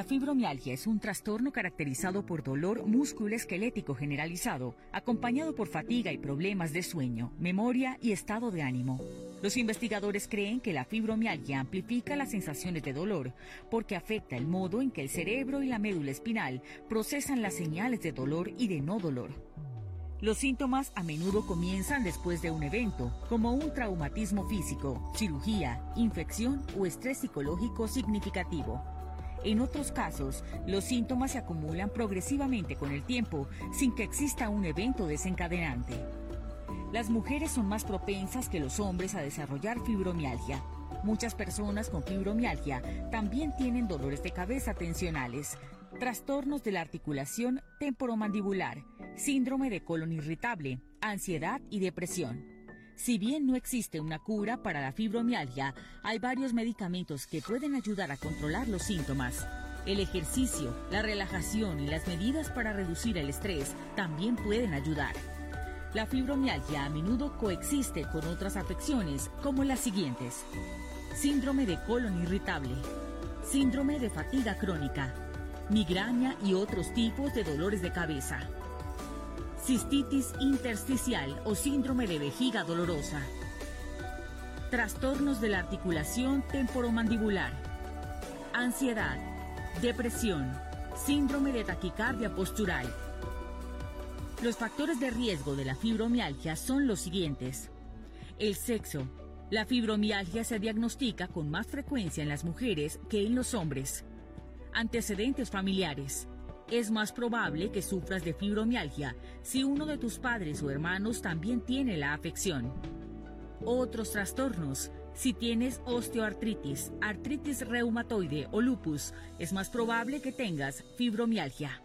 La fibromialgia es un trastorno caracterizado por dolor musculoesquelético generalizado, acompañado por fatiga y problemas de sueño, memoria y estado de ánimo. Los investigadores creen que la fibromialgia amplifica las sensaciones de dolor porque afecta el modo en que el cerebro y la médula espinal procesan las señales de dolor y de no dolor. Los síntomas a menudo comienzan después de un evento, como un traumatismo físico, cirugía, infección o estrés psicológico significativo. En otros casos, los síntomas se acumulan progresivamente con el tiempo sin que exista un evento desencadenante. Las mujeres son más propensas que los hombres a desarrollar fibromialgia. Muchas personas con fibromialgia también tienen dolores de cabeza tensionales, trastornos de la articulación temporomandibular, síndrome de colon irritable, ansiedad y depresión. Si bien no existe una cura para la fibromialgia, hay varios medicamentos que pueden ayudar a controlar los síntomas. El ejercicio, la relajación y las medidas para reducir el estrés también pueden ayudar. La fibromialgia a menudo coexiste con otras afecciones como las siguientes. Síndrome de colon irritable, síndrome de fatiga crónica, migraña y otros tipos de dolores de cabeza cistitis intersticial o síndrome de vejiga dolorosa, trastornos de la articulación temporomandibular, ansiedad, depresión, síndrome de taquicardia postural. Los factores de riesgo de la fibromialgia son los siguientes. El sexo. La fibromialgia se diagnostica con más frecuencia en las mujeres que en los hombres. Antecedentes familiares. Es más probable que sufras de fibromialgia si uno de tus padres o hermanos también tiene la afección. Otros trastornos. Si tienes osteoartritis, artritis reumatoide o lupus, es más probable que tengas fibromialgia.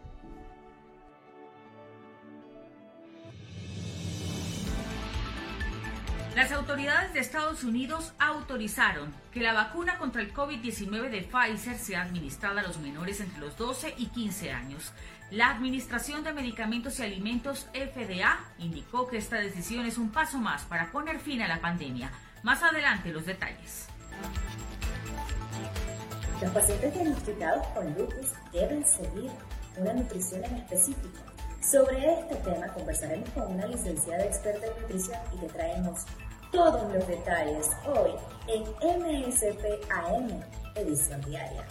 Las autoridades de Estados Unidos autorizaron que la vacuna contra el COVID-19 de Pfizer sea administrada a los menores entre los 12 y 15 años. La Administración de Medicamentos y Alimentos FDA indicó que esta decisión es un paso más para poner fin a la pandemia. Más adelante los detalles. Los pacientes diagnosticados con lupus deben seguir una nutrición en específico. Sobre este tema conversaremos con una licenciada experta en nutrición y te traemos todos los detalles hoy en MSPAM, edición diaria.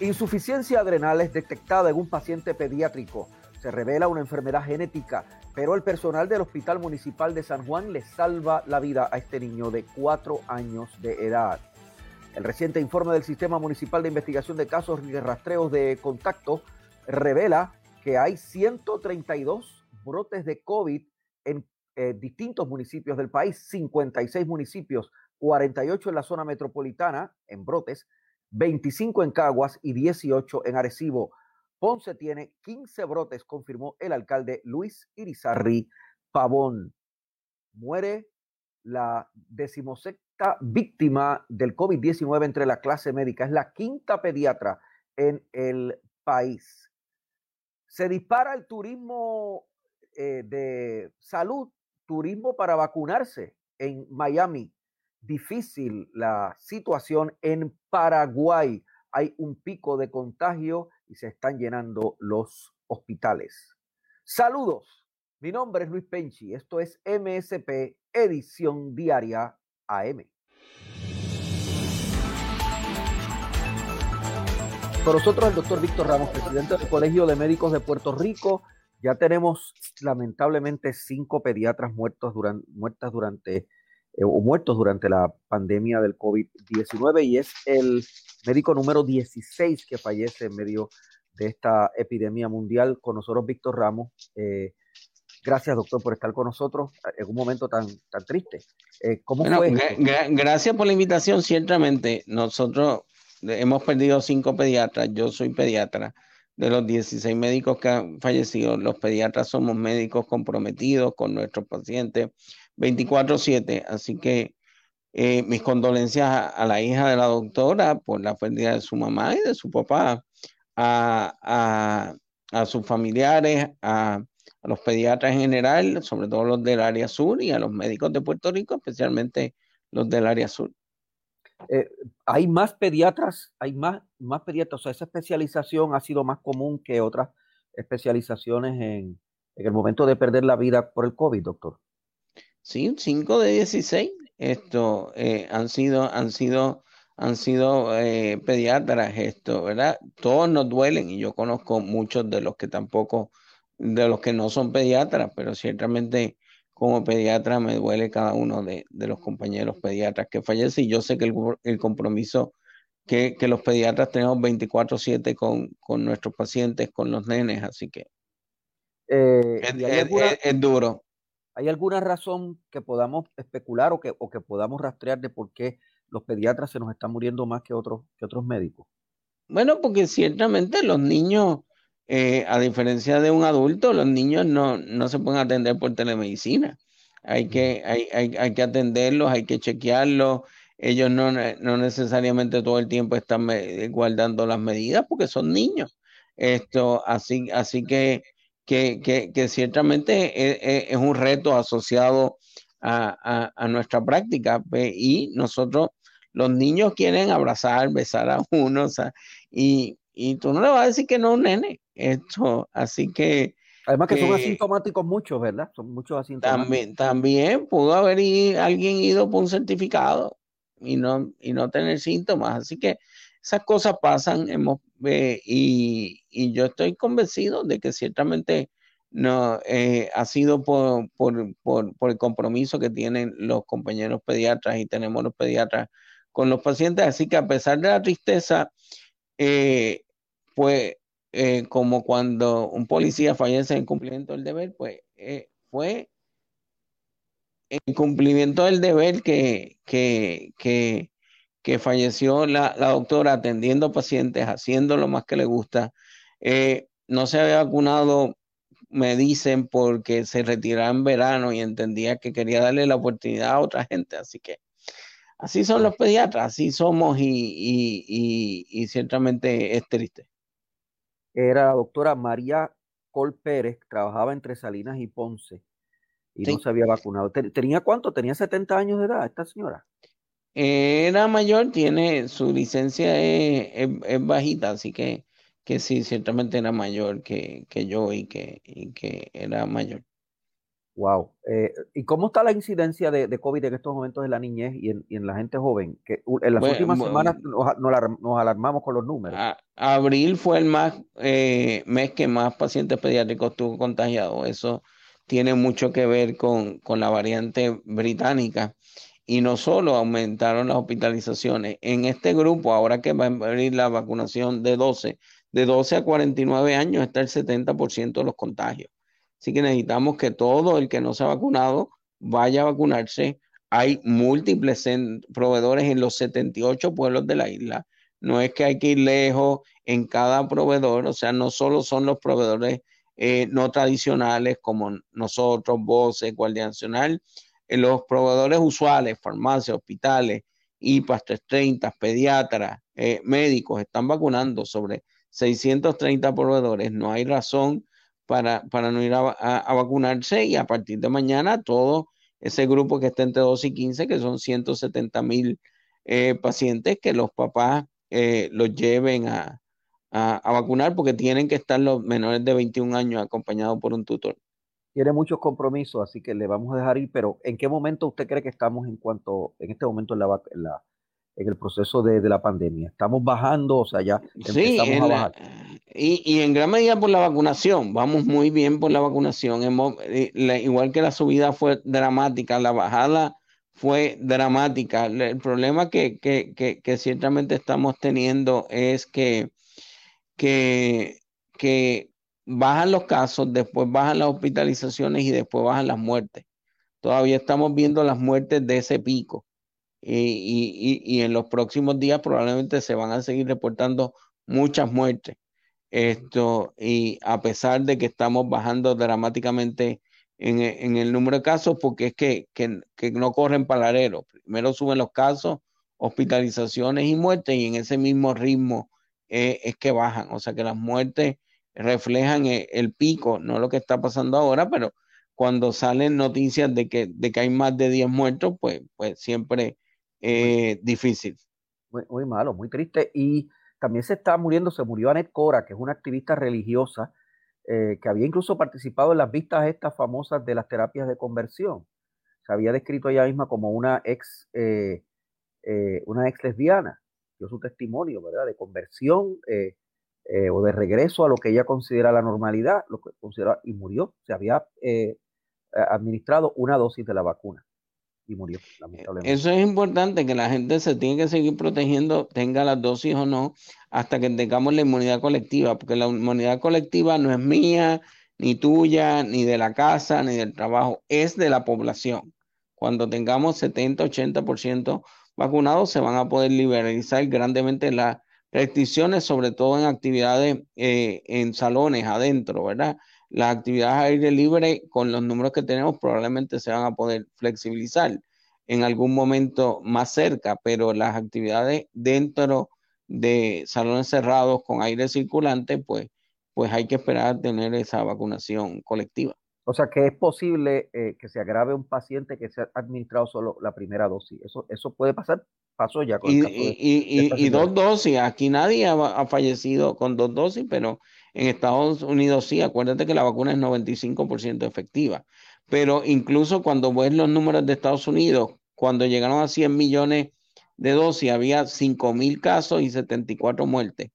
Insuficiencia adrenal es detectada en un paciente pediátrico. Se revela una enfermedad genética, pero el personal del Hospital Municipal de San Juan le salva la vida a este niño de cuatro años de edad. El reciente informe del Sistema Municipal de Investigación de Casos y Rastreos de Contacto revela que hay 132 brotes de COVID en eh, distintos municipios del país, 56 municipios, 48 en la zona metropolitana, en Brotes, 25 en Caguas y 18 en Arecibo. Ponce tiene 15 brotes, confirmó el alcalde Luis Irizarri Pavón. Muere la decimosexta víctima del COVID-19 entre la clase médica. Es la quinta pediatra en el país. Se dispara el turismo eh, de salud, turismo para vacunarse en Miami. Difícil la situación en Paraguay. Hay un pico de contagio y se están llenando los hospitales. Saludos. Mi nombre es Luis Penchi. Esto es MSP Edición Diaria AM. Con nosotros el doctor Víctor Ramos, presidente del Colegio de Médicos de Puerto Rico ya tenemos lamentablemente cinco pediatras muertos durante, muertas durante eh, o muertos durante la pandemia del COVID-19 y es el médico número 16 que fallece en medio de esta epidemia mundial. Con nosotros, Víctor Ramos. Eh, gracias, doctor, por estar con nosotros en un momento tan, tan triste. Eh, ¿Cómo fue? gracias por la invitación, ciertamente. Nosotros hemos perdido cinco pediatras, yo soy pediatra. De los 16 médicos que han fallecido, los pediatras somos médicos comprometidos con nuestros pacientes 24/7, así que eh, mis condolencias a, la hija de la doctora por la pérdida de su mamá y de su papá, a, sus familiares, a, los pediatras en general, sobre todo los del área sur y a los médicos de Puerto Rico, especialmente los del área sur. Eh, hay más pediatras, hay más, más pediatras, o sea, esa especialización ha sido más común que otras especializaciones en, en el momento de perder la vida por el COVID, doctor. Sí, 5 de 16 esto eh, han sido, han sido, han sido eh, pediatras, esto, ¿verdad? Todos nos duelen y yo conozco muchos de los que tampoco, de los que no son pediatras, pero ciertamente como pediatra me duele cada uno de, los compañeros pediatras que fallecen y yo sé que el, compromiso que, los pediatras tenemos 24/7 con, con nuestros pacientes, con los nenes, así que eh, es duro. ¿Hay alguna razón que podamos especular o que, o que podamos rastrear de por qué los pediatras se nos están muriendo más que otros, que otros médicos? Bueno, porque ciertamente los niños, eh, a diferencia de un adulto, los niños no, no se pueden atender por telemedicina. Hay que, hay, hay, hay que atenderlos, hay que chequearlos. Ellos no, no necesariamente todo el tiempo están guardando las medidas porque son niños. Esto, así, así que que, ciertamente es, un reto asociado a, nuestra práctica y nosotros, los niños quieren abrazar, besar a uno, y, tú no le vas a decir que no, nene, esto, así que... Además que son asintomáticos muchos, ¿verdad? Son muchos asintomáticos. También, también pudo haber alguien ido por un certificado y no, y no tener síntomas, así que esas cosas pasan hemos, eh, y, yo estoy convencido de que ciertamente no eh, ha sido por, el compromiso que tienen los compañeros pediatras y tenemos los pediatras con los pacientes. Así que a pesar de la tristeza, eh, pues como cuando un policía fallece en cumplimiento del deber, pues fue en cumplimiento del deber que, que, que falleció la, doctora atendiendo pacientes, haciendo lo más que le gusta. Eh, no se había vacunado, me dicen, porque se retiraba en verano y entendía que quería darle la oportunidad a otra gente. Así que así son los pediatras, así somos y, ciertamente es triste. Era la doctora María Col Pérez, trabajaba entre Salinas y Ponce y no se había vacunado. ¿Tenía cuánto? ¿Tenía 70 años de edad esta señora? era mayor, tiene su licencia es, bajita, así que, que sí, ciertamente era mayor que, yo y que, que era mayor. Wow. Eh, ¿Y cómo está la incidencia de, COVID en estos momentos en la niñez y en, la gente joven? Que en las últimas semanas nos, alarmamos con los números. abril fue el más eh, mes que más pacientes pediátricos tuvo contagiados. Eso tiene mucho que ver con, con la variante británica y no solo aumentaron las hospitalizaciones. En este grupo, ahora que va a abrir la vacunación de 12, de 12 a 49 años está el 70% de los contagios. Así que necesitamos que todo el que no se ha vacunado vaya a vacunarse. Hay múltiples proveedores en los 78 pueblos de la isla. No es que hay que ir lejos en cada proveedor, o sea, no solo son los proveedores eh, no tradicionales como nosotros, Voce, Guardia Nacional, los proveedores usuales, farmacias, hospitales, IPAS 330, pediatras, eh, médicos, están vacunando sobre 630 proveedores. No hay razón para, para no ir a, vacunarse y a partir de mañana todo ese grupo que está entre 12 y 15, que son 170 mil eh, pacientes, que los papás eh, los lleven a, a, vacunar porque tienen que estar los menores de 21 años acompañados por un tutor tiene muchos compromisos, así que le vamos a dejar ir, pero ¿en qué momento usted cree que estamos en cuanto, en este momento en, la, en, el proceso de, la pandemia? ¿Estamos bajando? O sea, ya empezamos a bajar. Y, en gran medida por la vacunación, vamos muy bien por la vacunación. Eh, igual que la subida fue dramática, la bajada fue dramática. El problema que, que, que, que ciertamente estamos teniendo es que, bajan los casos, después bajan las hospitalizaciones y después bajan las muertes. Todavía estamos viendo las muertes de ese pico. y, en los próximos días probablemente se van a seguir reportando muchas muertes. Esto, y a pesar de que estamos bajando dramáticamente en, en el número de casos, porque es que, que, que no corren paralelo. Primero suben los casos, hospitalizaciones y muertes, y en ese mismo ritmo eh, es que bajan. O sea que las muertes reflejan eh, el, pico, no lo que está pasando ahora, pero cuando salen noticias de que, de que hay más de 10 muertos, pues, pues siempre eh, difícil. Muy, muy, malo, muy triste. Y también se está muriendo, se murió Anet Cora, que es una activista religiosa eh, que había incluso participado en las vistas estas famosas de las terapias de conversión. Se había descrito ella misma como una ex, eh, eh, una ex lesbiana. Dio su testimonio, ¿verdad? De conversión o de regreso a lo que ella considera la normalidad, lo que considera, y murió. Se había administrado una dosis de la vacuna y murió. Eso es importante, que la gente se tiene que seguir protegiendo, tenga las dosis o no, hasta que tengamos la inmunidad colectiva, porque la inmunidad colectiva no es mía, ni tuya, ni de la casa, ni del trabajo, es de la población. Cuando tengamos 70, 80% vacunados, se van a poder liberalizar grandemente las restricciones, sobre todo en actividades eh, en salones adentro, ¿verdad? Las actividades a aire libre con los números que tenemos probablemente se van a poder flexibilizar en algún momento más cerca, pero las actividades dentro de salones cerrados con aire circulante, pues, pues hay que esperar a tener esa vacunación colectiva. O sea que es posible eh, que se agrave un paciente que se ha administrado solo la primera dosis. Eso, eso puede pasar, pasó ya con y, y, dos dosis. Aquí nadie ha, fallecido con dos dosis, pero en Estados Unidos sí, acuérdate que la vacuna es 95% efectiva. Pero incluso cuando ves los números de Estados Unidos, cuando llegaron a 100 millones de dosis, había 5 mil casos y 74 muertes.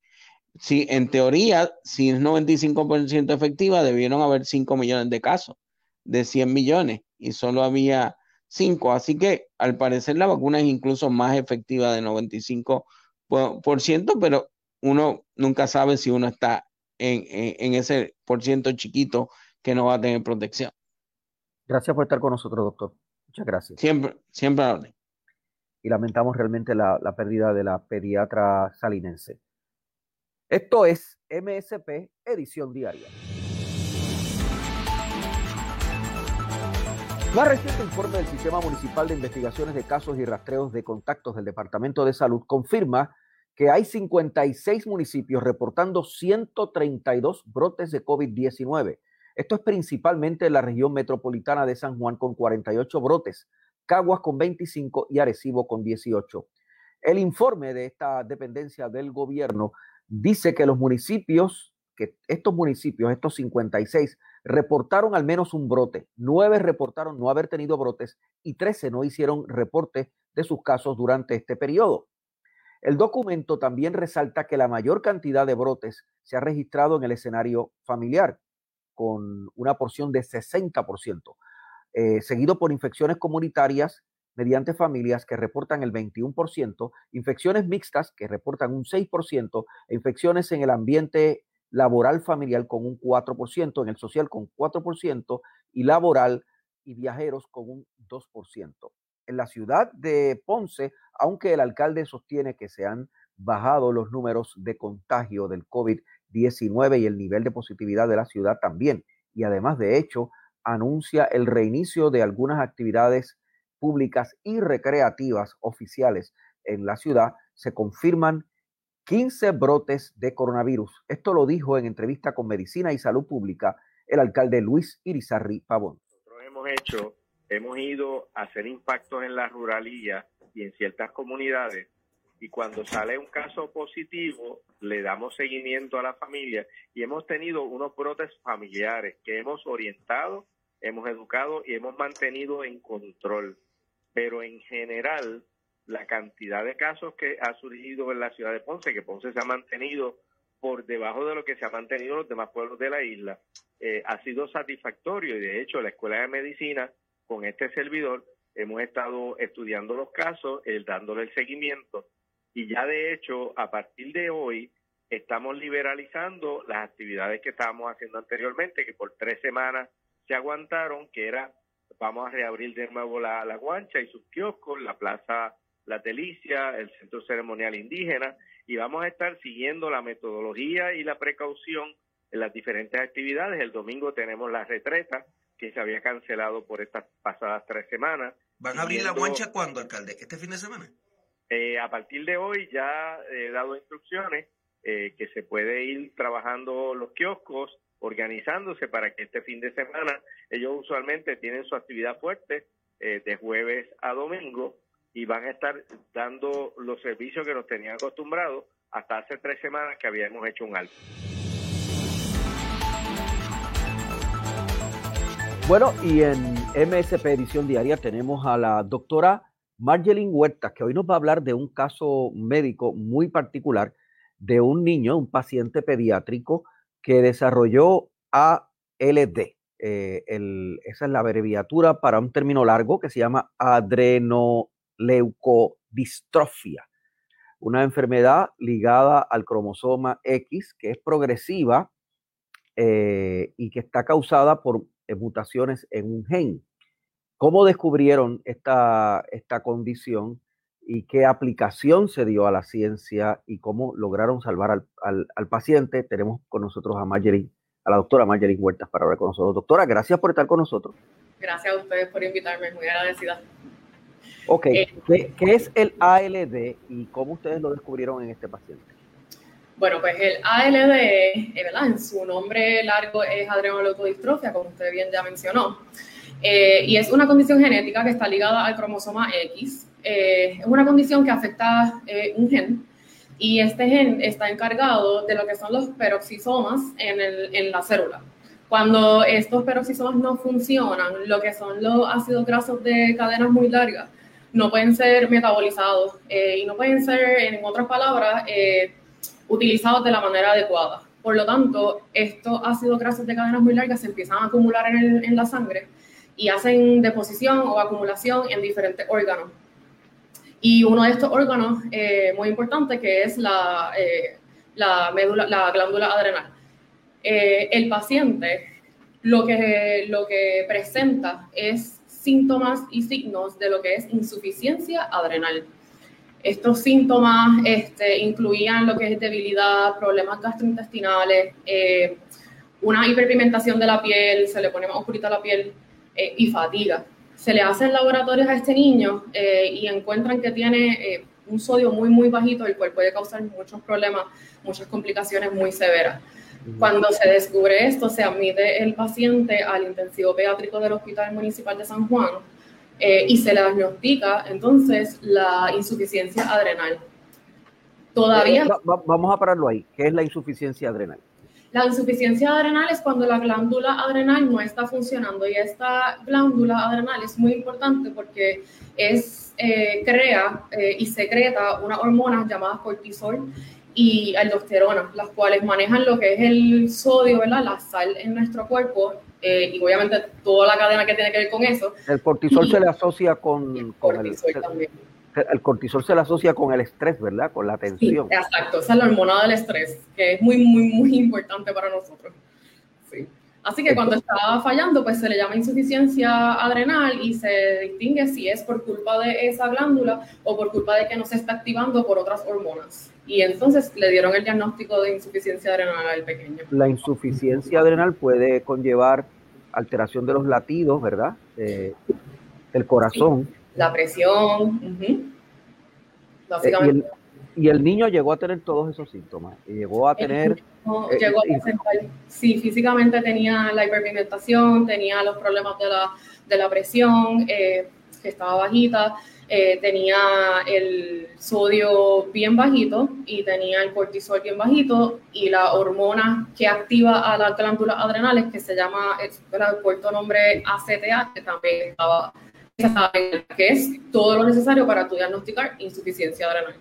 Sí, en teoría, si es 95% efectiva, debieron haber 5 millones de casos de 100 millones y solo había 5. Así que al parecer la vacuna es incluso más efectiva de 95%, pero uno nunca sabe si uno está en, ese por ciento chiquito que no va a tener protección. Gracias por estar con nosotros, doctor. Muchas gracias. Siempre, siempre a Y lamentamos realmente la, la pérdida de la pediatra salinense. Esto es MSP Edición Diaria. Más reciente informe del Sistema Municipal de Investigaciones de Casos y Rastreos de Contactos del Departamento de Salud confirma que hay 56 municipios reportando 132 brotes de COVID-19. Esto es principalmente en la región metropolitana de San Juan con 48 brotes, Caguas con 25 y Arecibo con 18. El informe de esta dependencia del gobierno dice que los municipios, que estos municipios, estos 56, reportaron al menos un brote, nueve reportaron no haber tenido brotes y 13 no hicieron reporte de sus casos durante este periodo. El documento también resalta que la mayor cantidad de brotes se ha registrado en el escenario familiar, con una porción de 60%, eh, seguido por infecciones comunitarias mediante familias que reportan el 21%, infecciones mixtas que reportan un 6%, e infecciones en el ambiente laboral familiar con un 4%, en el social con 4% y laboral y viajeros con un 2% en la ciudad de Ponce, aunque el alcalde sostiene que se han bajado los números de contagio del COVID-19 y el nivel de positividad de la ciudad también. Y además, de hecho, anuncia el reinicio de algunas actividades públicas y recreativas oficiales en la ciudad. Se confirman 15 brotes de coronavirus. Esto lo dijo en entrevista con Medicina y Salud Pública el alcalde Luis Irizarri Pavón. Nosotros hemos hecho hemos ido a hacer impactos en la ruralía y en ciertas comunidades y cuando sale un caso positivo le damos seguimiento a la familia y hemos tenido unos brotes familiares que hemos orientado, hemos educado y hemos mantenido en control. Pero en general, la cantidad de casos que ha surgido en la ciudad de Ponce, que Ponce se ha mantenido por debajo de lo que se ha mantenido en los demás pueblos de la isla, eh, ha sido satisfactorio y de hecho la Escuela de Medicina con este servidor hemos estado estudiando los casos, el, dándole el seguimiento y ya de hecho a partir de hoy estamos liberalizando las actividades que estábamos haciendo anteriormente, que por tres semanas se aguantaron, que era vamos a reabrir de nuevo la, la guancha y sus kioscos, la plaza la Delicia, el Centro Ceremonial Indígena, y vamos a estar siguiendo la metodología y la precaución en las diferentes actividades. El domingo tenemos la retreta que se había cancelado por estas pasadas tres semanas. ¿Van a abrir la guancha cuándo, alcalde? ¿Este fin de semana? Eh, a partir de hoy ya he dado instrucciones eh, que se puede ir trabajando los kioscos, organizándose para que este fin de semana ellos usualmente tienen su actividad fuerte eh, de jueves a domingo y van a estar dando los servicios que nos tenían acostumbrados hasta hace tres semanas que habíamos hecho un alto. Bueno, y en MSP Edición Diaria tenemos a la doctora Marjeline Huertas, que hoy nos va a hablar de un caso médico muy particular de un niño, un paciente pediátrico que desarrolló ALD. Eh, esa es la abreviatura para un término largo que se llama adrenoleucodistrofia, una enfermedad ligada al cromosoma X que es progresiva eh, y que está causada por mutaciones en un gen. ¿Cómo descubrieron esta, esta condición y qué aplicación se dio a la ciencia y cómo lograron salvar al, al, paciente? Tenemos con nosotros a Marjorie, a la doctora Marjorie Huertas para hablar con nosotros. Doctora, gracias por estar con nosotros. Gracias a ustedes por invitarme, muy agradecida. Ok, eh, ¿Qué, ¿qué es el ALD y cómo ustedes lo descubrieron en este paciente? Bueno, pues el ALD, eh, ¿verdad? En su nombre largo es adrenoleucodistrofia, como usted bien ya mencionó. Eh, y es una condición genética que está ligada al cromosoma X. Eh, es una condición que afecta un gen y este gen está encargado de lo que son los peroxisomas en, el, en la célula. Cuando estos peroxisomas no funcionan, lo que son los ácidos grasos de cadenas muy largas, no pueden ser metabolizados y no pueden ser, en otras palabras, utilizados de la manera adecuada. Por lo tanto, estos ácidos grasos de cadenas muy largas se empiezan a acumular en, la sangre y hacen deposición o acumulación en diferentes órganos. Y uno de estos órganos eh, muy importante que es la, eh, la, glándula adrenal. Eh, el paciente lo que presenta es síntomas y signos de lo que es insuficiencia adrenal. Estos síntomas este, incluían lo que es debilidad, problemas gastrointestinales, eh, una hiperpigmentación de la piel, se le pone más oscurita la piel eh, y fatiga. Se le hacen laboratorios a este niño eh, y encuentran que tiene un sodio muy, muy bajito, el cual puede causar muchos problemas, muchas complicaciones muy severas. Cuando se descubre esto, se admite el paciente al intensivo pediátrico del Hospital Municipal de San Juan eh, y se le diagnostica entonces la insuficiencia adrenal. Todavía... Eh, vamos a pararlo ahí. ¿Qué es la insuficiencia adrenal? La insuficiencia adrenal es cuando la glándula adrenal no está funcionando y esta glándula adrenal es muy importante porque es, eh, crea y secreta unas hormonas llamadas cortisol y aldosterona, las cuales manejan lo que es el sodio, ¿verdad? la sal en nuestro cuerpo eh, y obviamente toda la cadena que tiene que ver con eso. El cortisol se le asocia con, el cortisol también. El cortisol se le asocia con el estrés, ¿verdad? Con la tensión. Sí, exacto, esa es la hormona del estrés, que es muy, muy, muy importante para nosotros. Sí. Así que cuando está fallando, pues se le llama insuficiencia adrenal y se distingue si es por culpa de esa glándula o por culpa de que no se está activando por otras hormonas. Y entonces le dieron el diagnóstico de insuficiencia adrenal al pequeño. La insuficiencia adrenal puede conllevar alteración de los latidos, ¿verdad? Eh, el corazón. La presión. Básicamente y el niño llegó a tener todos esos síntomas. Y llegó a tener. Eh, llegó a presentar, sí, físicamente tenía la hiperpigmentación, tenía los problemas de la, de la presión, eh, que estaba bajita, eh, tenía el sodio bien bajito y tenía el cortisol bien bajito y la hormona que activa a las glándulas adrenales, que se llama, el corto nombre ACTA, que también estaba, que es todo lo necesario para tu diagnosticar insuficiencia adrenal.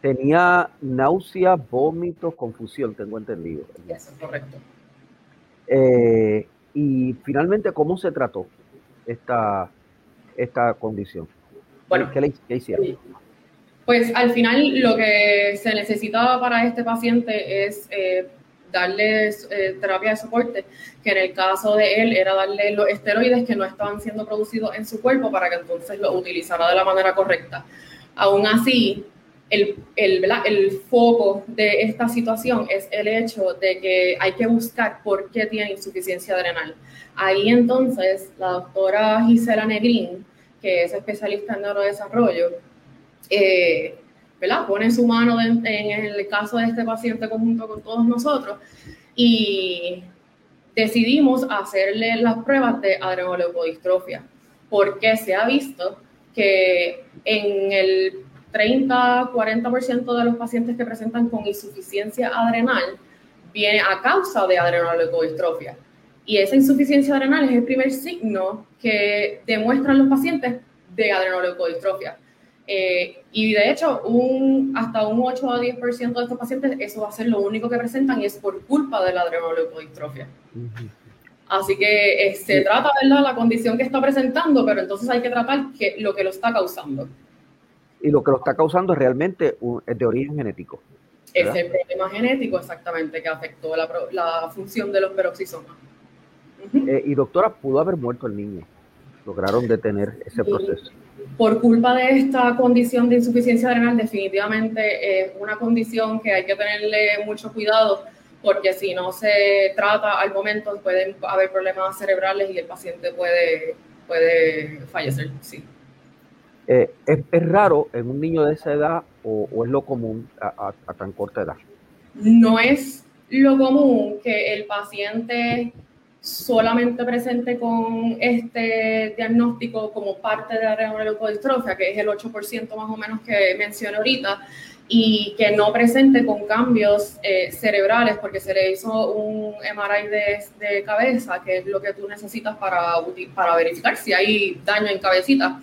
Tenía náusea, vómitos, confusión, tengo entendido. Eso es correcto. Eh, y finalmente, ¿cómo se trató esta, esta condición? Bueno, ¿qué, le, hicieron? Pues al final lo que se necesitaba para este paciente es eh, darle eh, terapia de soporte, que en el caso de él era darle los esteroides que no estaban siendo producidos en su cuerpo para que entonces lo utilizara de la manera correcta. Aún así, el, el, el, foco de esta situación es el hecho de que hay que buscar por qué tiene insuficiencia adrenal. Ahí entonces la doctora Gisela Negrín, que es especialista en neurodesarrollo, eh, pone su mano en, el caso de este paciente conjunto con todos nosotros y decidimos hacerle las pruebas de adrenoleucodistrofia, porque se ha visto que en el 30-40% de los pacientes que presentan con insuficiencia adrenal viene a causa de adrenoleucodistrofia. Y esa insuficiencia adrenal es el primer signo que demuestran los pacientes de adrenoleucodistrofia. Eh, y de hecho, un, hasta un 8 a 10% de estos pacientes, eso va a ser lo único que presentan y es por culpa de la adrenoleucodistrofia. Así que eh, se trata, ¿verdad?, la condición que está presentando, pero entonces hay que tratar que, lo que lo está causando. Y lo que lo está causando es realmente es de origen genético. Es el problema genético, exactamente, que afectó la, la función de los peroxisomas. Eh, y doctora, pudo haber muerto el niño. Lograron detener ese proceso por culpa de esta condición de insuficiencia adrenal, definitivamente es una condición que hay que tenerle mucho cuidado porque si no se trata al momento pueden haber problemas cerebrales y el paciente puede, puede fallecer. Sí. Eh, ¿es, raro en un niño de esa edad o, es lo común a, a tan corta edad? No es lo común que el paciente solamente presente con este diagnóstico como parte de la renoleucodistrofia, que es el 8% más o menos que mencioné ahorita, y que no presente con cambios eh, cerebrales, porque se le hizo un MRI de, cabeza, que es lo que tú necesitas para, para verificar si hay daño en cabecita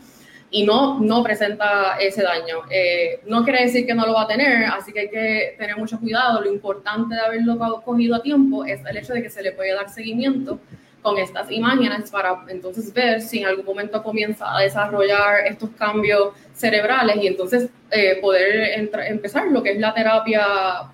y no, no presenta ese daño. Eh, no quiere decir que no lo va a tener, así que hay que tener mucho cuidado. Lo importante de haberlo cogido a tiempo es el hecho de que se le puede dar seguimiento con estas imágenes para entonces ver si en algún momento comienza a desarrollar estos cambios cerebrales y entonces eh, poder empezar lo que es la terapia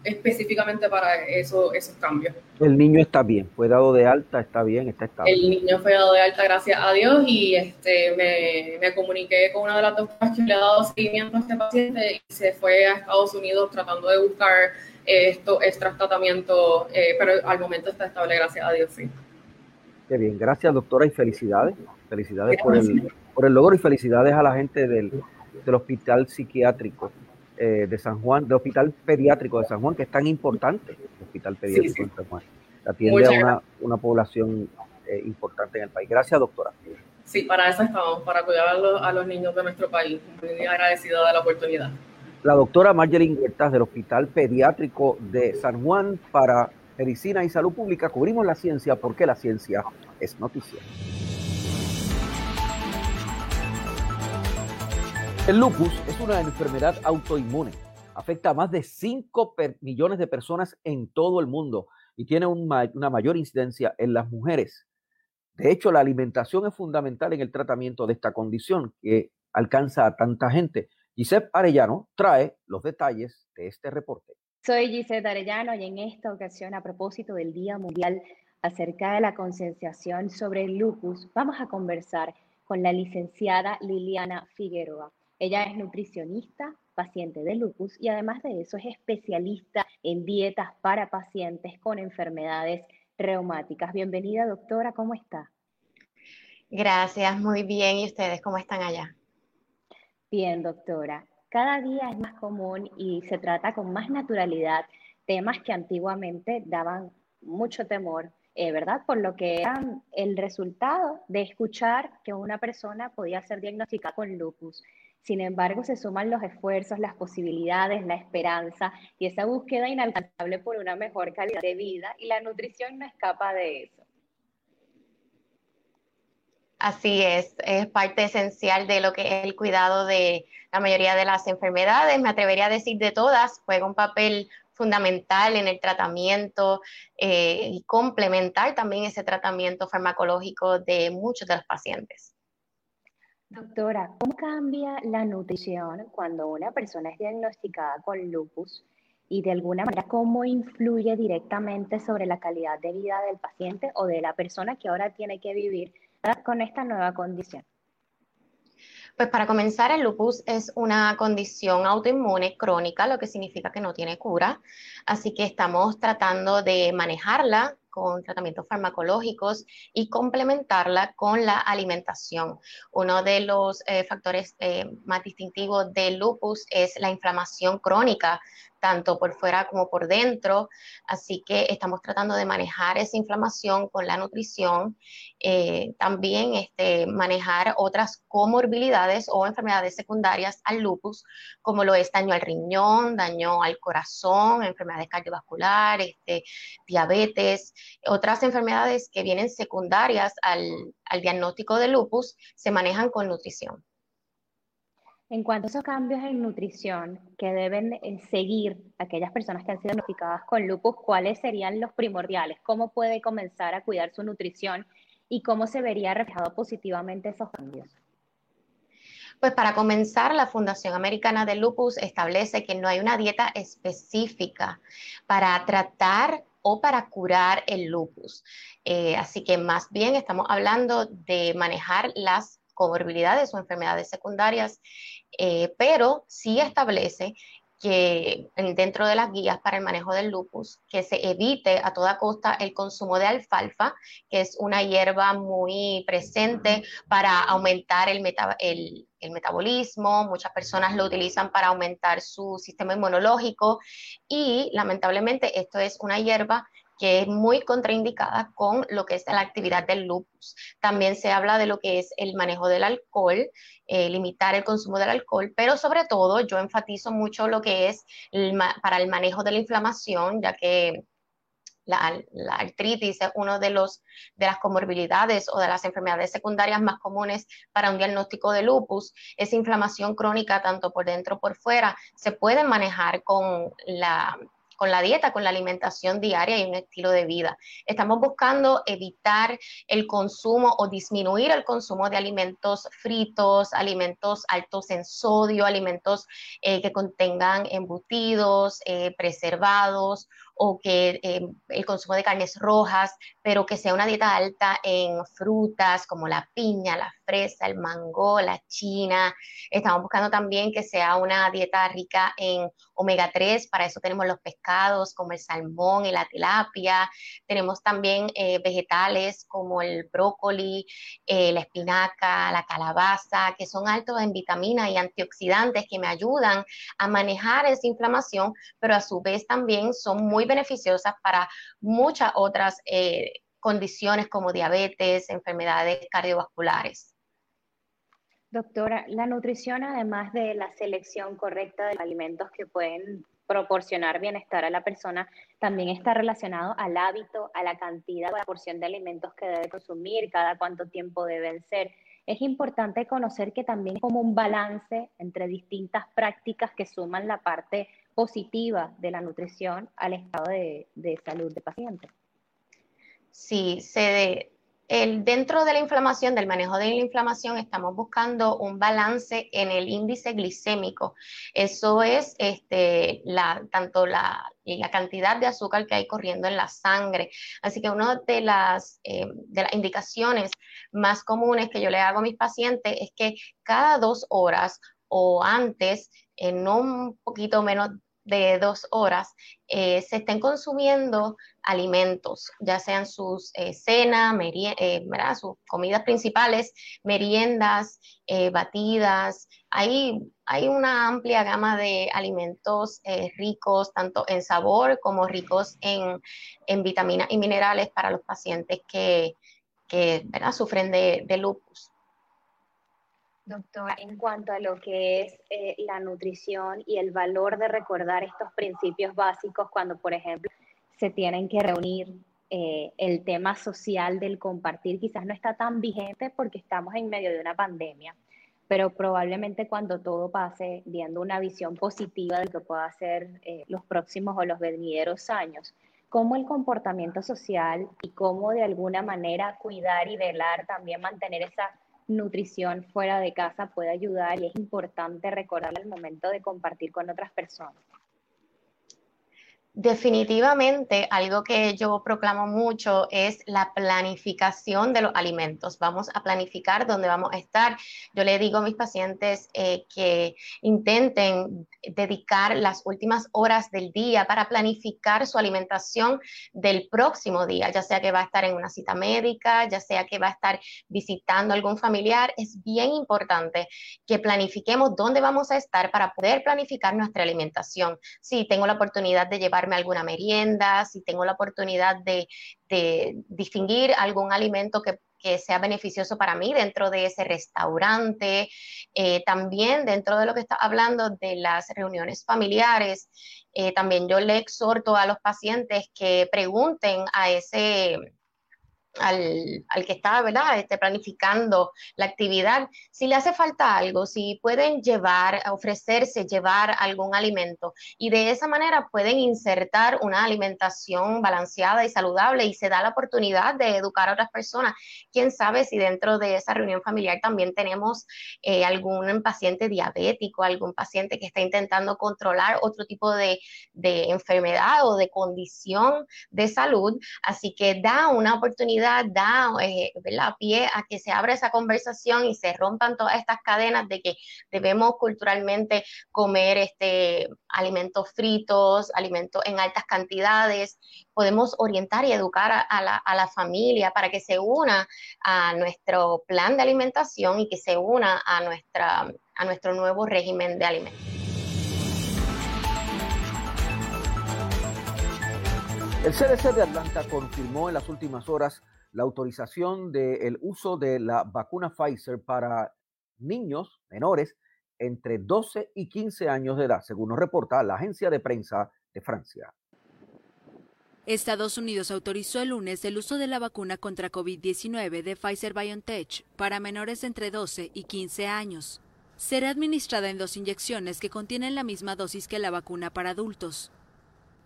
específicamente para eso, esos cambios. El niño está bien, fue dado de alta, está bien, está estable. El niño fue dado de alta, gracias a Dios, y este, me, me comuniqué con una de las doctoras que le ha dado seguimiento a este paciente y se fue a Estados Unidos tratando de buscar esto, extra tratamiento, eh, pero al momento está estable, gracias a Dios, sí. Qué bien, gracias doctora y felicidades. Felicidades por el, por el logro y felicidades a la gente del, del Hospital Psiquiátrico eh, de San Juan, del Hospital Pediátrico de San Juan, que es tan importante, el Hospital Pediátrico de San Juan. Atiende a una, una población eh, importante en el país. Gracias, doctora. Sí, para eso estamos, para cuidar a los, niños de nuestro país. Muy agradecida de la oportunidad. La doctora Marjorie Huertas del Hospital Pediátrico de San Juan para Medicina y Salud Pública. Cubrimos la ciencia porque la ciencia es noticia. El lupus es una enfermedad autoinmune. Afecta a más de 5 millones de personas en todo el mundo y tiene una mayor incidencia en las mujeres. De hecho, la alimentación es fundamental en el tratamiento de esta condición que alcanza a tanta gente. Giselle Arellano trae los detalles de este reporte. Soy Giselle Arellano y en esta ocasión, a propósito del Día Mundial acerca de la concienciación sobre el lupus, vamos a conversar con la licenciada Liliana Figueroa. Ella es nutricionista, paciente de lupus y además de eso es especialista en dietas para pacientes con enfermedades reumáticas. Bienvenida, doctora, ¿cómo está? Gracias, muy bien. ¿Y ustedes cómo están allá? Bien, doctora. Cada día es más común y se trata con más naturalidad temas que antiguamente daban mucho temor, eh, ¿verdad? Por lo que eran el resultado de escuchar que una persona podía ser diagnosticada con lupus. Sin embargo, se suman los esfuerzos, las posibilidades, la esperanza y esa búsqueda inalcanzable por una mejor calidad de vida y la nutrición no escapa de eso. Así es, es parte esencial de lo que es el cuidado de la mayoría de las enfermedades, me atrevería a decir de todas, juega un papel fundamental en el tratamiento eh, y complementar también ese tratamiento farmacológico de muchos de los pacientes. Doctora, ¿cómo cambia la nutrición cuando una persona es diagnosticada con lupus y de alguna manera cómo influye directamente sobre la calidad de vida del paciente o de la persona que ahora tiene que vivir con esta nueva condición? Pues para comenzar, el lupus es una condición autoinmune crónica, lo que significa que no tiene cura. Así que estamos tratando de manejarla con tratamientos farmacológicos y complementarla con la alimentación. Uno de los eh, factores eh, más distintivos del lupus es la inflamación crónica tanto por fuera como por dentro. Así que estamos tratando de manejar esa inflamación con la nutrición, eh, también este, manejar otras comorbilidades o enfermedades secundarias al lupus, como lo es daño al riñón, daño al corazón, enfermedades cardiovasculares, este, diabetes, otras enfermedades que vienen secundarias al, al diagnóstico de lupus se manejan con nutrición. En cuanto a esos cambios en nutrición que deben eh, seguir aquellas personas que han sido diagnosticadas con lupus, ¿cuáles serían los primordiales? ¿Cómo puede comenzar a cuidar su nutrición y cómo se vería reflejado positivamente esos cambios? Pues para comenzar, la Fundación Americana de Lupus establece que no hay una dieta específica para tratar o para curar el lupus. Eh, así que más bien estamos hablando de manejar las comorbilidades o enfermedades secundarias eh, pero sí establece que dentro de las guías para el manejo del lupus, que se evite a toda costa el consumo de alfalfa, que es una hierba muy presente para aumentar el, el, metabolismo, muchas personas lo utilizan para aumentar su sistema inmunológico. Y lamentablemente esto es una hierba que es muy contraindicada con lo que es la actividad del lupus. También se habla de lo que es el manejo del alcohol, eh, limitar el consumo del alcohol, pero sobre todo yo enfatizo mucho lo que es para el manejo de la inflamación, ya que la, artritis es una de, los, de las comorbilidades o de las enfermedades secundarias más comunes para un diagnóstico de lupus. Esa inflamación crónica, tanto por dentro como por fuera, se puede manejar con la con la dieta, con la alimentación diaria y un estilo de vida. Estamos buscando evitar el consumo o disminuir el consumo de alimentos fritos, alimentos altos en sodio, alimentos eh, que contengan embutidos, eh, preservados o que eh, el consumo de carnes rojas, pero que sea una dieta alta en frutas como la piña, la fresa, el mango, la china. Estamos buscando también que sea una dieta rica en omega 3, para eso tenemos los pescados como el salmón y la tilapia. Tenemos también eh, vegetales como el brócoli, eh, la espinaca, la calabaza, que son altos en vitaminas y antioxidantes que me ayudan a manejar esa inflamación, pero a su vez también son muy beneficiosas para muchas otras eh, condiciones como diabetes, enfermedades cardiovasculares. Doctora, la nutrición, además de la selección correcta de alimentos que pueden proporcionar bienestar a la persona, también está relacionado al hábito, a la cantidad, a la porción de alimentos que debe consumir, cada cuánto tiempo deben ser. Es importante conocer que también es como un balance entre distintas prácticas que suman la parte positiva de la nutrición al estado de, salud del paciente. Sí, se dentro de la inflamación, del manejo de la inflamación, estamos buscando un balance en el índice glicémico. Eso es este, la, tanto la, la cantidad de azúcar que hay corriendo en la sangre. Así que una de las, eh, de las indicaciones más comunes que yo le hago a mis pacientes es que cada dos horas o antes, en un poquito menos de dos horas eh, se estén consumiendo alimentos, ya sean sus eh, cenas, eh, sus comidas principales, meriendas, batidas. Hay, hay una amplia gama de alimentos ricos tanto en sabor como ricos en, vitaminas y minerales para los pacientes que, sufren de, de lupus. Doctora, en cuanto a lo que es eh, la nutrición y el valor de recordar estos principios básicos cuando, por ejemplo, se tienen que reunir, eh, el tema social del compartir quizás no está tan vigente porque estamos en medio de una pandemia, pero probablemente cuando todo pase, viendo una visión positiva de lo que pueda ser eh, los próximos o los venideros años, cómo el comportamiento social y cómo de alguna manera cuidar y velar, también mantener esa nutrición fuera de casa puede ayudar y es importante recordar el momento de compartir con otras personas. Definitivamente, algo que yo proclamo mucho es la planificación de los alimentos. Vamos a planificar dónde vamos a estar. Yo le digo a mis pacientes eh, que intenten dedicar las últimas horas del día para planificar su alimentación del próximo día, ya sea que va a estar en una cita médica, ya sea que va a estar visitando algún familiar. Es bien importante que planifiquemos dónde vamos a estar para poder planificar nuestra alimentación. Si tengo la oportunidad de llevar alguna merienda, si tengo la oportunidad de, distinguir algún alimento que, sea beneficioso para mí dentro de ese restaurante, eh, también dentro de lo que está hablando de las reuniones familiares, eh, también yo le exhorto a los pacientes que pregunten a ese al, al, que está ¿verdad? Este, planificando la actividad, si le hace falta algo, si pueden llevar, ofrecerse, llevar algún alimento y de esa manera pueden insertar una alimentación balanceada y saludable y se da la oportunidad de educar a otras personas. Quién sabe si dentro de esa reunión familiar también tenemos eh, algún paciente diabético, algún paciente que está intentando controlar otro tipo de, de enfermedad o de condición de salud. Así que da una oportunidad da eh, pie a que se abra esa conversación y se rompan todas estas cadenas de que debemos culturalmente comer este, alimentos fritos, alimentos en altas cantidades. Podemos orientar y educar a, la, a la familia para que se una a nuestro plan de alimentación y que se una a, nuestra, a nuestro nuevo régimen de alimentos. El CDC de Atlanta confirmó en las últimas horas la autorización del uso de la vacuna Pfizer para niños menores entre 12 y 15 años de edad, según nos reporta la agencia de prensa de Francia. Estados Unidos autorizó el lunes el uso de la vacuna contra COVID-19 de Pfizer BioNTech para menores entre 12 y 15 años. Será administrada en dos inyecciones que contienen la misma dosis que la vacuna para adultos.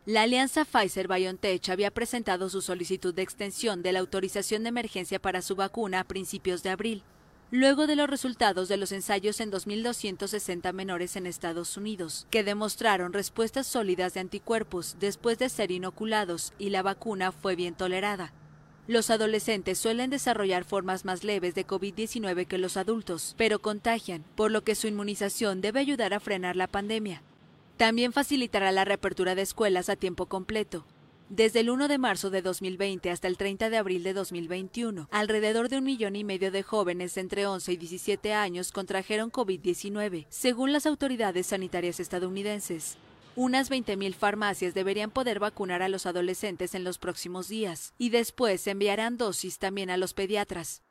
La alianza Pfizer-BioNTech había presentado su solicitud de extensión de la autorización de emergencia para su vacuna a principios de abril, luego de los resultados de los ensayos en 2.260 menores en Estados Unidos, que demostraron respuestas sólidas de anticuerpos después de ser inoculados y la vacuna fue bien tolerada. Los adolescentes suelen desarrollar formas más leves de COVID-19 que los adultos, pero contagian, por lo que su inmunización debe ayudar a frenar la pandemia. También facilitará la reapertura de escuelas a tiempo completo. Desde el 1 de marzo de 2020 hasta el 30 de abril de 2021, alrededor de un millón y medio de jóvenes entre 11 y 17 años contrajeron COVID-19, según las autoridades sanitarias estadounidenses. Unas 20.000 farmacias deberían poder vacunar a los adolescentes en los próximos días, y después enviarán dosis también a los pediatras.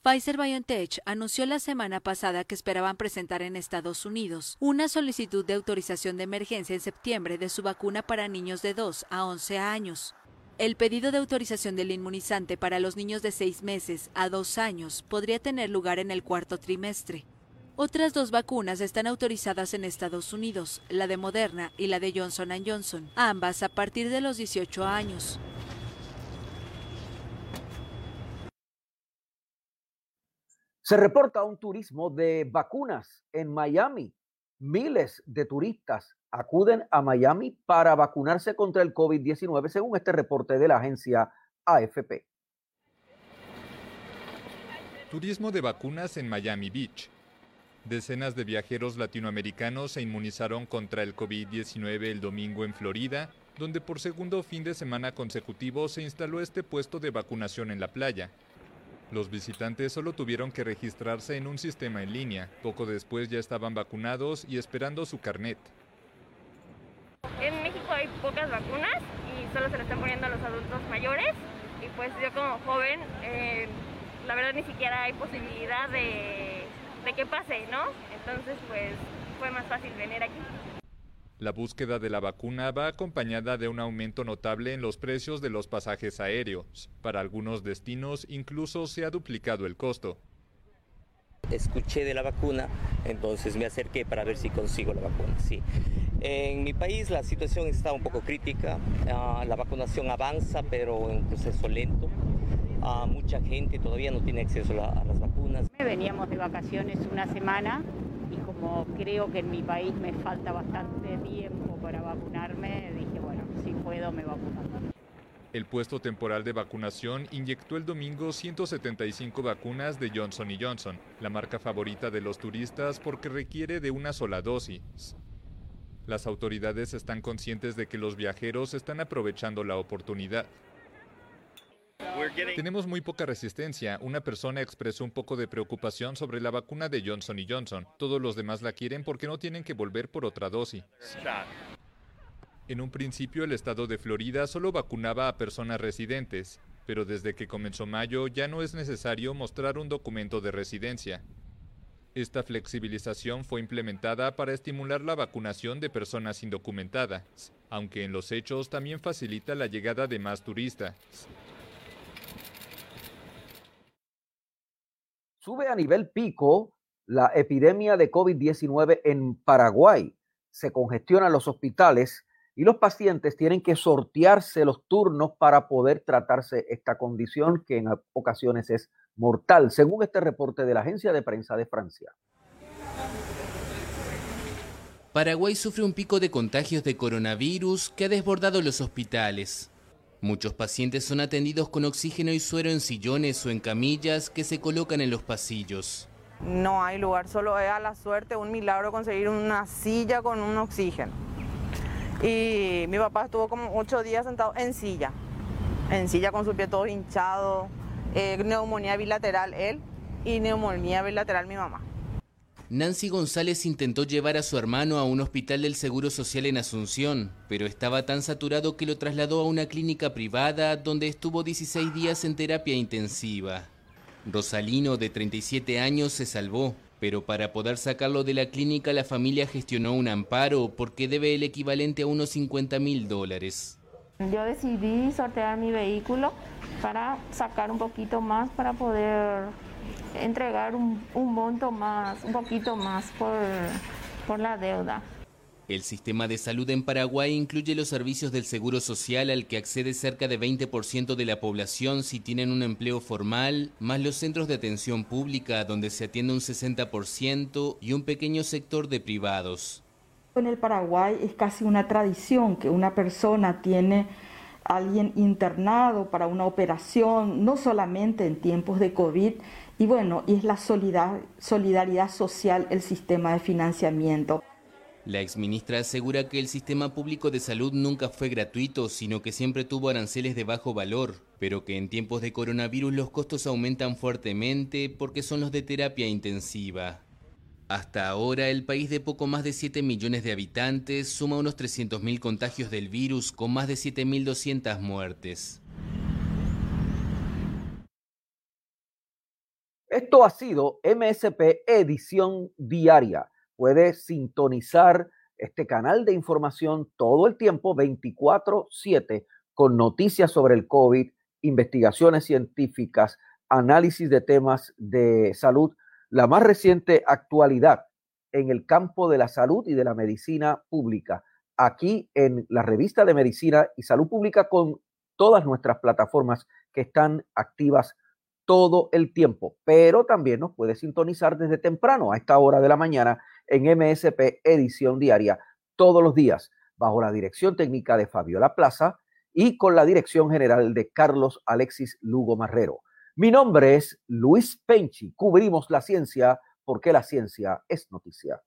Pfizer BioNTech anunció la semana pasada que esperaban presentar en Estados Unidos una solicitud de autorización de emergencia en septiembre de su vacuna para niños de 2 a 11 años. El pedido de autorización del inmunizante para los niños de 6 meses a 2 años podría tener lugar en el cuarto trimestre. Otras dos vacunas están autorizadas en Estados Unidos, la de Moderna y la de Johnson ⁇ Johnson, ambas a partir de los 18 años. Se reporta un turismo de vacunas en Miami. Miles de turistas acuden a Miami para vacunarse contra el COVID-19, según este reporte de la agencia AFP. Turismo de vacunas en Miami Beach. Decenas de viajeros latinoamericanos se inmunizaron contra el COVID-19 el domingo en Florida, donde por segundo fin de semana consecutivo se instaló este puesto de vacunación en la playa. Los visitantes solo tuvieron que registrarse en un sistema en línea. Poco después ya estaban vacunados y esperando su carnet. En México hay pocas vacunas y solo se le están poniendo a los adultos mayores. Y pues yo como joven, eh, la verdad ni siquiera hay posibilidad de que pase, ¿no? Entonces pues fue más fácil venir aquí. La búsqueda de la vacuna va acompañada de un aumento notable en los precios de los pasajes aéreos. Para algunos destinos incluso se ha duplicado el costo. Escuché de la vacuna, entonces me acerqué para ver si consigo la vacuna. Sí. En mi país la situación está un poco crítica. Ah, la vacunación avanza, pero en proceso lento. Ah, mucha gente todavía no tiene acceso a las vacunas. Veníamos de vacaciones una semana como creo que en mi país me falta bastante tiempo para vacunarme, dije, bueno, si puedo me vacunar. El puesto temporal de vacunación inyectó el domingo 175 vacunas de Johnson Johnson, la marca favorita de los turistas porque requiere de una sola dosis. Las autoridades están conscientes de que los viajeros están aprovechando la oportunidad. Tenemos muy poca resistencia. Una persona expresó un poco de preocupación sobre la vacuna de Johnson Johnson. Todos los demás la quieren porque no tienen que volver por otra dosis. En un principio el estado de Florida solo vacunaba a personas residentes, pero desde que comenzó mayo ya no es necesario mostrar un documento de residencia. Esta flexibilización fue implementada para estimular la vacunación de personas indocumentadas, aunque en los hechos también facilita la llegada de más turistas. Sube a nivel pico la epidemia de COVID-19 en Paraguay. Se congestionan los hospitales y los pacientes tienen que sortearse los turnos para poder tratarse esta condición que en ocasiones es mortal, según este reporte de la agencia de prensa de Francia. Paraguay sufre un pico de contagios de coronavirus que ha desbordado los hospitales. Muchos pacientes son atendidos con oxígeno y suero en sillones o en camillas que se colocan en los pasillos. No hay lugar, solo es a la suerte un milagro conseguir una silla con un oxígeno. Y mi papá estuvo como ocho días sentado en silla, en silla con su pie todo hinchado, eh, neumonía bilateral él y neumonía bilateral mi mamá. Nancy González intentó llevar a su hermano a un hospital del Seguro Social en Asunción, pero estaba tan saturado que lo trasladó a una clínica privada donde estuvo 16 días en terapia intensiva. Rosalino, de 37 años, se salvó, pero para poder sacarlo de la clínica la familia gestionó un amparo porque debe el equivalente a unos 50 mil dólares. Yo decidí sortear mi vehículo para sacar un poquito más para poder entregar un, monto más, un poquito más por, por la deuda. El sistema de salud en Paraguay incluye los servicios del Seguro Social al que accede cerca de 20% de la población si tienen un empleo formal, más los centros de atención pública donde se atiende un 60% y un pequeño sector de privados. En el Paraguay es casi una tradición que una persona tiene a alguien internado para una operación, no solamente en tiempos de COVID, y bueno, y es la solidaridad social el sistema de financiamiento. La exministra asegura que el sistema público de salud nunca fue gratuito, sino que siempre tuvo aranceles de bajo valor, pero que en tiempos de coronavirus los costos aumentan fuertemente porque son los de terapia intensiva. Hasta ahora, el país de poco más de 7 millones de habitantes suma unos 300.000 contagios del virus con más de 7.200 muertes. Esto ha sido MSP Edición Diaria. Puede sintonizar este canal de información todo el tiempo, 24/7, con noticias sobre el COVID, investigaciones científicas, análisis de temas de salud, la más reciente actualidad en el campo de la salud y de la medicina pública, aquí en la revista de Medicina y Salud Pública con todas nuestras plataformas que están activas todo el tiempo, pero también nos puede sintonizar desde temprano a esta hora de la mañana en MSP Edición Diaria todos los días, bajo la dirección técnica de Fabiola Plaza y con la dirección general de Carlos Alexis Lugo Marrero. Mi nombre es Luis Penchi. Cubrimos la ciencia porque la ciencia es noticia.